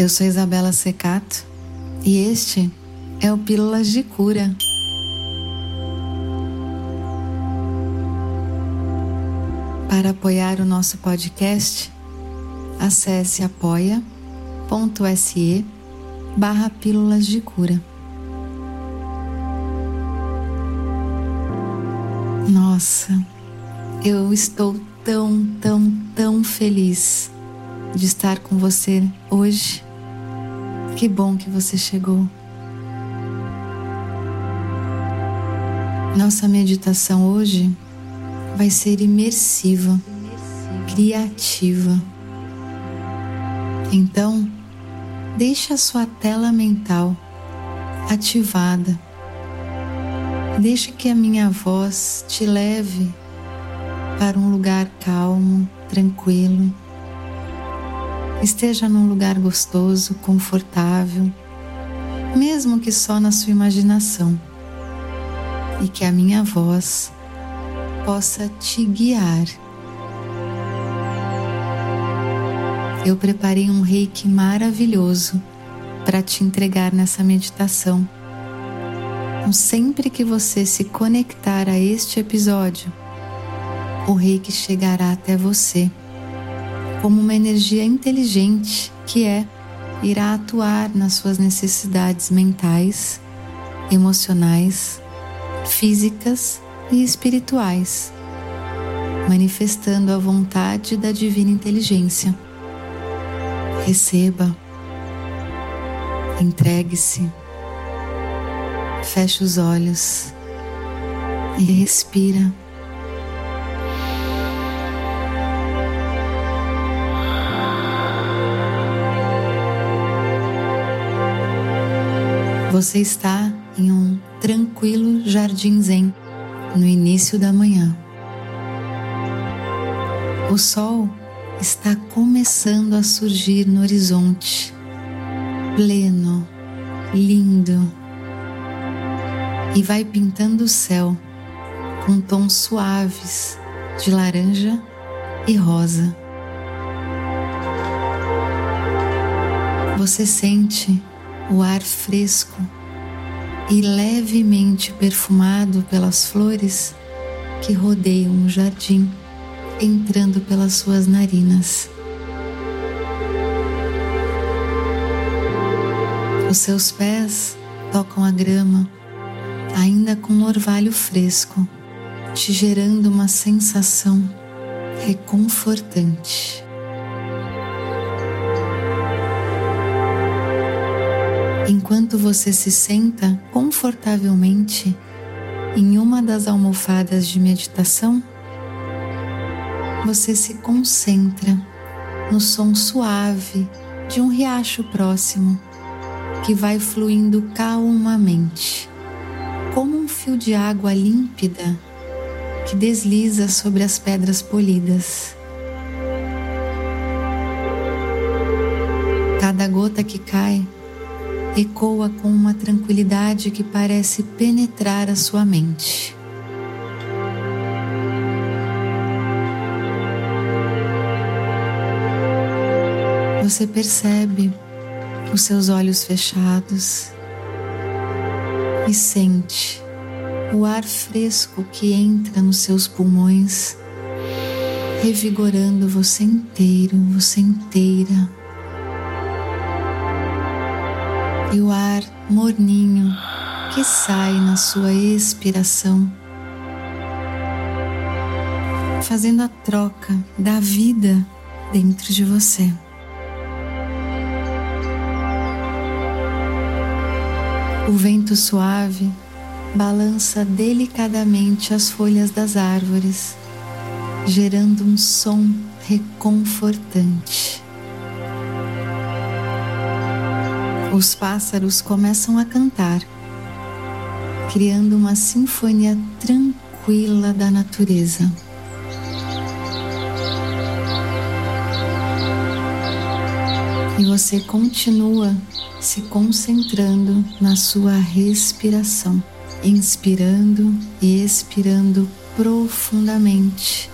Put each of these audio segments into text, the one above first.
Eu sou Isabela Secato e este é o Pílulas de Cura. Para apoiar o nosso podcast, acesse apoia.se barra Pílulas de Cura. Nossa, eu estou tão, tão, tão feliz de estar com você hoje que bom que você chegou. Nossa meditação hoje vai ser imersiva, criativa. Então, deixe a sua tela mental ativada. Deixe que a minha voz te leve para um lugar calmo, tranquilo esteja num lugar gostoso, confortável, mesmo que só na sua imaginação, e que a minha voz possa te guiar. Eu preparei um reiki maravilhoso para te entregar nessa meditação. Então, sempre que você se conectar a este episódio, o reiki chegará até você como uma energia inteligente que é irá atuar nas suas necessidades mentais, emocionais, físicas e espirituais, manifestando a vontade da divina inteligência. Receba, entregue-se, feche os olhos e respira. Você está em um tranquilo jardim zen no início da manhã. O sol está começando a surgir no horizonte, pleno, lindo, e vai pintando o céu com tons suaves de laranja e rosa. Você sente o ar fresco e levemente perfumado pelas flores que rodeiam o jardim, entrando pelas suas narinas. Os seus pés tocam a grama, ainda com um orvalho fresco, te gerando uma sensação reconfortante. Enquanto você se senta confortavelmente em uma das almofadas de meditação, você se concentra no som suave de um riacho próximo que vai fluindo calmamente, como um fio de água límpida que desliza sobre as pedras polidas. Cada gota que cai ecoa com uma tranquilidade que parece penetrar a sua mente. Você percebe os seus olhos fechados e sente o ar fresco que entra nos seus pulmões, revigorando você inteiro, você inteira. E o ar morninho que sai na sua expiração, fazendo a troca da vida dentro de você. O vento suave balança delicadamente as folhas das árvores, gerando um som reconfortante. Os pássaros começam a cantar, criando uma sinfonia tranquila da natureza. E você continua se concentrando na sua respiração, inspirando e expirando profundamente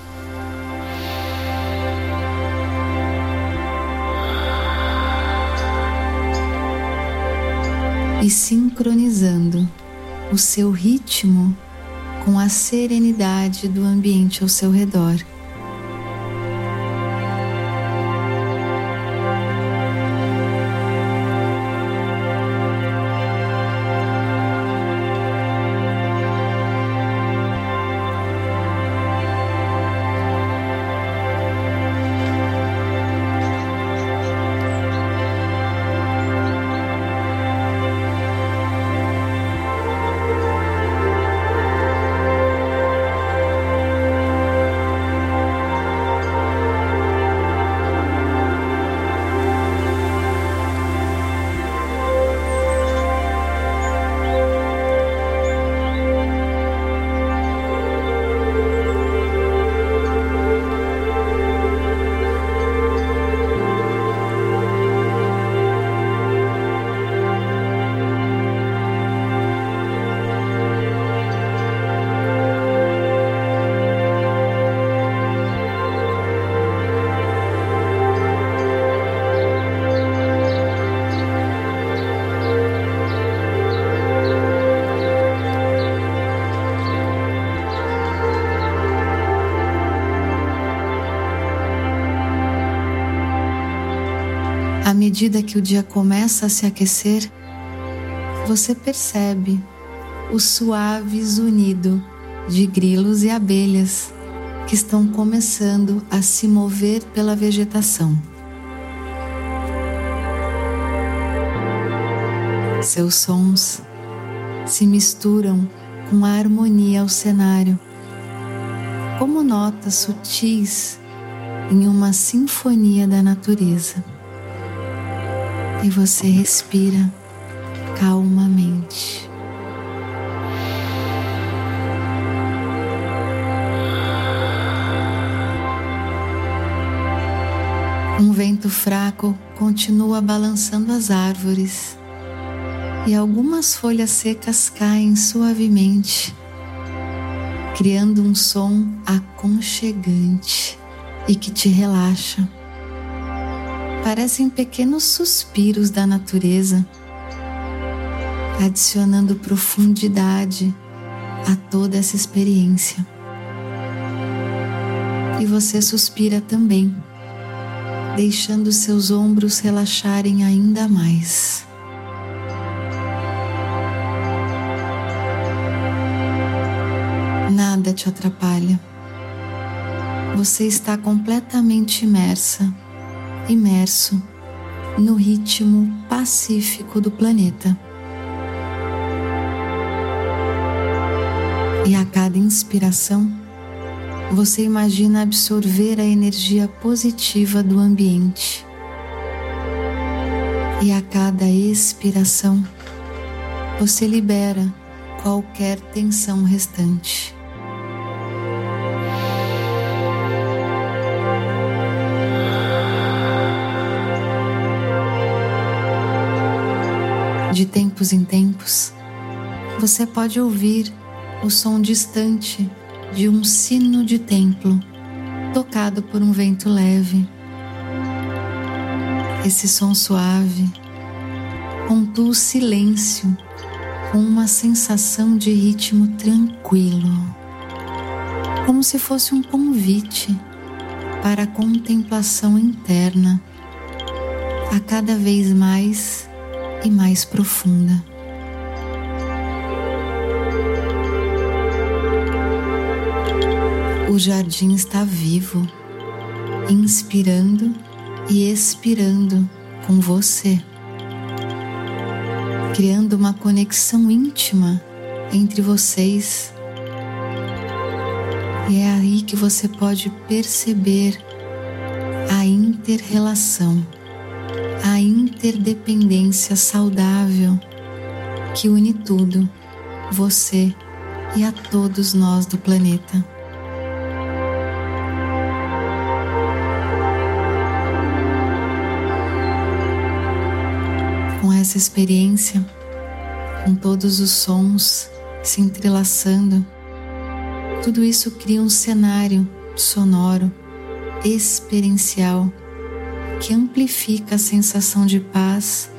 e sincronizando o seu ritmo com a serenidade do ambiente ao seu redor. À medida que o dia começa a se aquecer, você percebe o suave zunido de grilos e abelhas que estão começando a se mover pela vegetação. Seus sons se misturam com a harmonia ao cenário, como notas sutis em uma sinfonia da natureza e você respira calmamente. Um vento fraco continua balançando as árvores e algumas folhas secas caem suavemente, criando um som aconchegante e que te relaxa parecem pequenos suspiros da natureza, adicionando profundidade a toda essa experiência. E você suspira também, deixando seus ombros relaxarem ainda mais. Nada te atrapalha. Você está completamente imersa imerso no ritmo pacífico do planeta. E a cada inspiração, você imagina absorver a energia positiva do ambiente. E a cada expiração, você libera qualquer tensão restante. De tempos em tempos, você pode ouvir o som distante de um sino de templo tocado por um vento leve. Esse som suave pontua o silêncio com uma sensação de ritmo tranquilo, como se fosse um convite para a contemplação interna, a cada vez mais e mais profunda. O jardim está vivo, inspirando e expirando com você, criando uma conexão íntima entre vocês. E é aí que você pode perceber a interrelação a interdependência saudável que une tudo, você e a todos nós do planeta. Com essa experiência, com todos os sons se entrelaçando, tudo isso cria um cenário sonoro, experiencial que amplifica a sensação de paz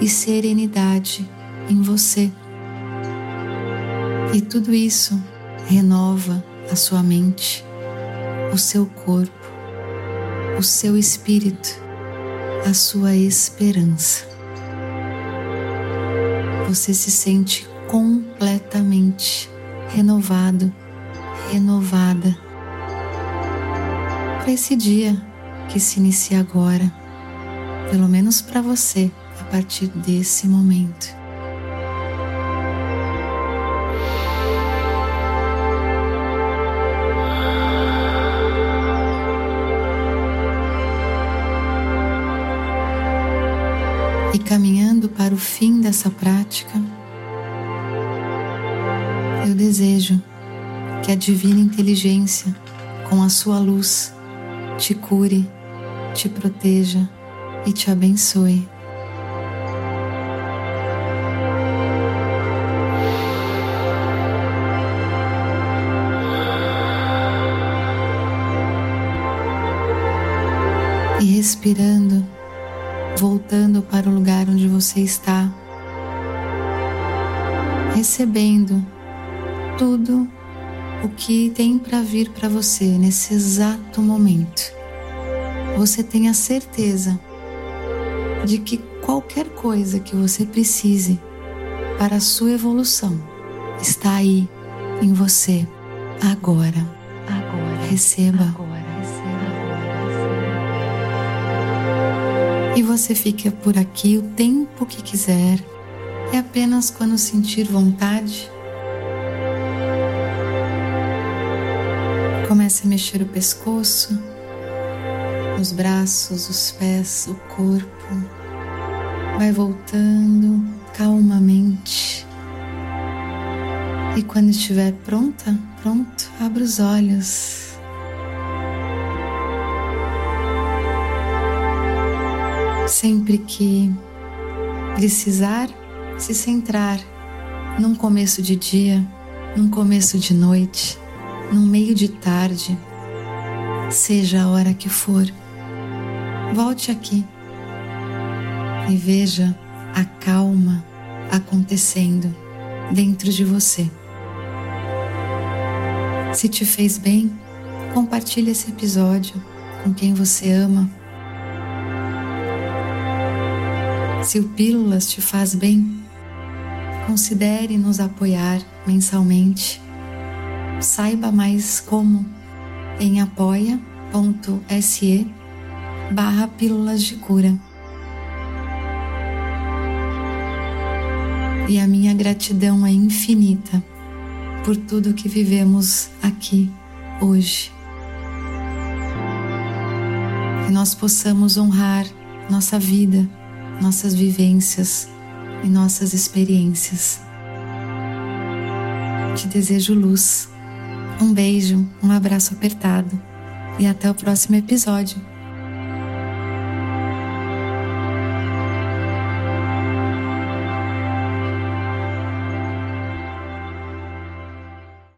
e serenidade em você. E tudo isso renova a sua mente, o seu corpo, o seu espírito, a sua esperança. Você se sente completamente renovado, renovada para esse dia que se inicia agora, pelo menos para você, a partir desse momento. E caminhando para o fim dessa prática, eu desejo que a divina inteligência, com a sua luz, te cure, te proteja e te abençoe. E respirando, voltando para o lugar onde você está, recebendo tudo o que tem para vir para você nesse exato momento. Você tenha certeza de que qualquer coisa que você precise para a sua evolução está aí em você agora. Agora. Receba. Agora. Receba. E você fica por aqui o tempo que quiser. É apenas quando sentir vontade Comece a mexer o pescoço, os braços, os pés, o corpo. Vai voltando calmamente. E quando estiver pronta, pronto, abra os olhos. Sempre que precisar se centrar num começo de dia, num começo de noite, no meio de tarde, seja a hora que for, volte aqui e veja a calma acontecendo dentro de você. Se te fez bem, compartilhe esse episódio com quem você ama. Se o Pílulas te faz bem, considere nos apoiar mensalmente Saiba mais como em apoia.se barra pílulas de cura. E a minha gratidão é infinita por tudo que vivemos aqui hoje. Que nós possamos honrar nossa vida, nossas vivências e nossas experiências. Te desejo luz um beijo, um abraço apertado e até o próximo episódio.